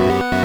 Bye.